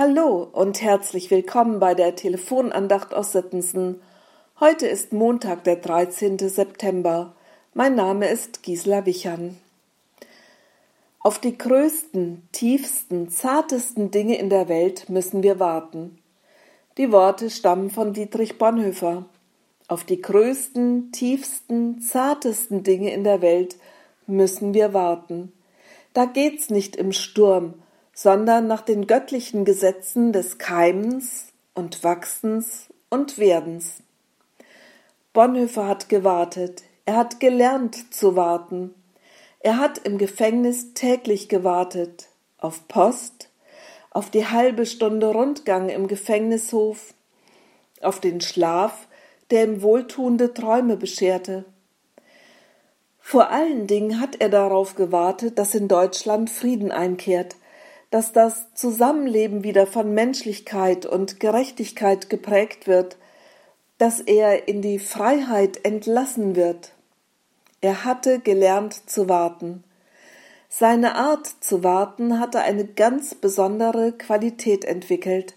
Hallo und herzlich willkommen bei der Telefonandacht aus Sittensen. Heute ist Montag, der 13. September. Mein Name ist Gisela Wichern. Auf die größten, tiefsten, zartesten Dinge in der Welt müssen wir warten. Die Worte stammen von Dietrich Bonhoeffer. Auf die größten, tiefsten, zartesten Dinge in der Welt müssen wir warten. Da geht's nicht im Sturm, sondern nach den göttlichen Gesetzen des Keimens und Wachsens und Werdens. Bonhoeffer hat gewartet, er hat gelernt zu warten. Er hat im Gefängnis täglich gewartet, auf Post, auf die halbe Stunde Rundgang im Gefängnishof, auf den Schlaf, der ihm wohltuende Träume bescherte. Vor allen Dingen hat er darauf gewartet, dass in Deutschland Frieden einkehrt, dass das Zusammenleben wieder von Menschlichkeit und Gerechtigkeit geprägt wird, dass er in die Freiheit entlassen wird. Er hatte gelernt zu warten. Seine Art zu warten hatte eine ganz besondere Qualität entwickelt.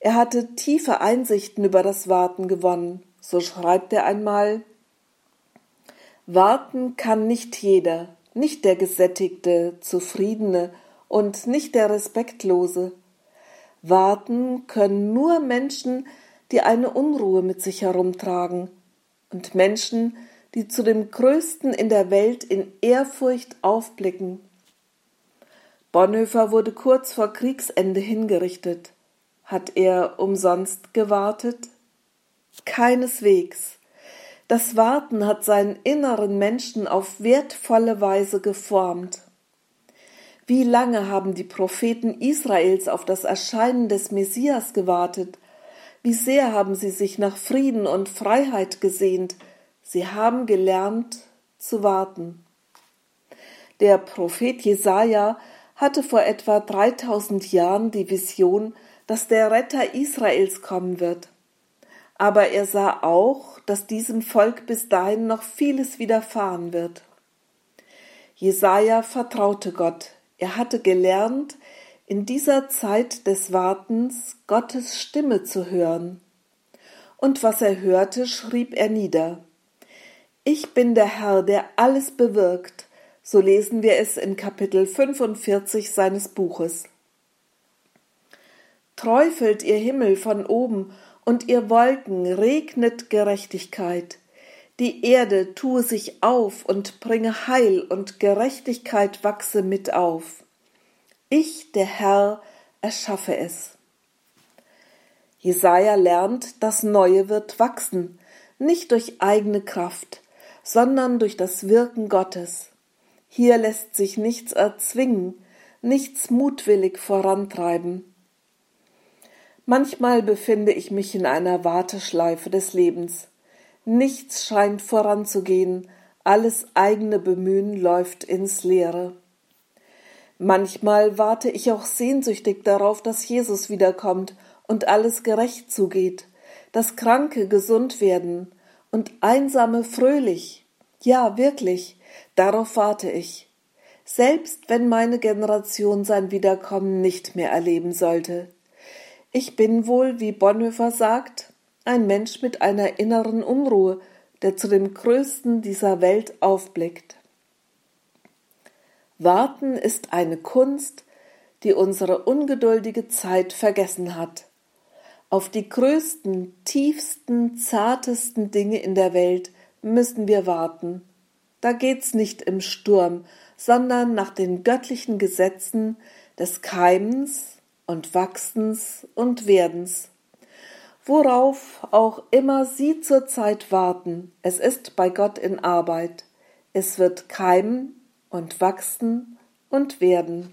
Er hatte tiefe Einsichten über das Warten gewonnen, so schreibt er einmal Warten kann nicht jeder, nicht der gesättigte, zufriedene und nicht der Respektlose. Warten können nur Menschen, die eine Unruhe mit sich herumtragen, und Menschen, die zu dem Größten in der Welt in Ehrfurcht aufblicken. Bonhoeffer wurde kurz vor Kriegsende hingerichtet. Hat er umsonst gewartet? Keineswegs. Das Warten hat seinen inneren Menschen auf wertvolle Weise geformt. Wie lange haben die Propheten Israels auf das Erscheinen des Messias gewartet? Wie sehr haben sie sich nach Frieden und Freiheit gesehnt? Sie haben gelernt zu warten. Der Prophet Jesaja hatte vor etwa 3000 Jahren die Vision, dass der Retter Israels kommen wird. Aber er sah auch, dass diesem Volk bis dahin noch vieles widerfahren wird. Jesaja vertraute Gott, er hatte gelernt, in dieser Zeit des Wartens Gottes Stimme zu hören. Und was er hörte, schrieb er nieder. Ich bin der Herr, der alles bewirkt, so lesen wir es in Kapitel 45 seines Buches. Träufelt ihr Himmel von oben und ihr Wolken regnet Gerechtigkeit. Die Erde tue sich auf und bringe Heil und Gerechtigkeit wachse mit auf. Ich, der Herr, erschaffe es. Jesaja lernt, das Neue wird wachsen, nicht durch eigene Kraft, sondern durch das Wirken Gottes. Hier lässt sich nichts erzwingen, nichts mutwillig vorantreiben. Manchmal befinde ich mich in einer Warteschleife des Lebens. Nichts scheint voranzugehen, alles eigene Bemühen läuft ins Leere. Manchmal warte ich auch sehnsüchtig darauf, dass Jesus wiederkommt und alles gerecht zugeht, dass Kranke gesund werden und Einsame fröhlich. Ja, wirklich, darauf warte ich. Selbst wenn meine Generation sein Wiederkommen nicht mehr erleben sollte. Ich bin wohl, wie Bonhoeffer sagt, ein Mensch mit einer inneren Unruhe, der zu dem Größten dieser Welt aufblickt. Warten ist eine Kunst, die unsere ungeduldige Zeit vergessen hat. Auf die größten, tiefsten, zartesten Dinge in der Welt müssen wir warten. Da geht's nicht im Sturm, sondern nach den göttlichen Gesetzen des Keimens und Wachsens und Werdens worauf auch immer Sie zurzeit warten, es ist bei Gott in Arbeit. Es wird keimen und wachsen und werden.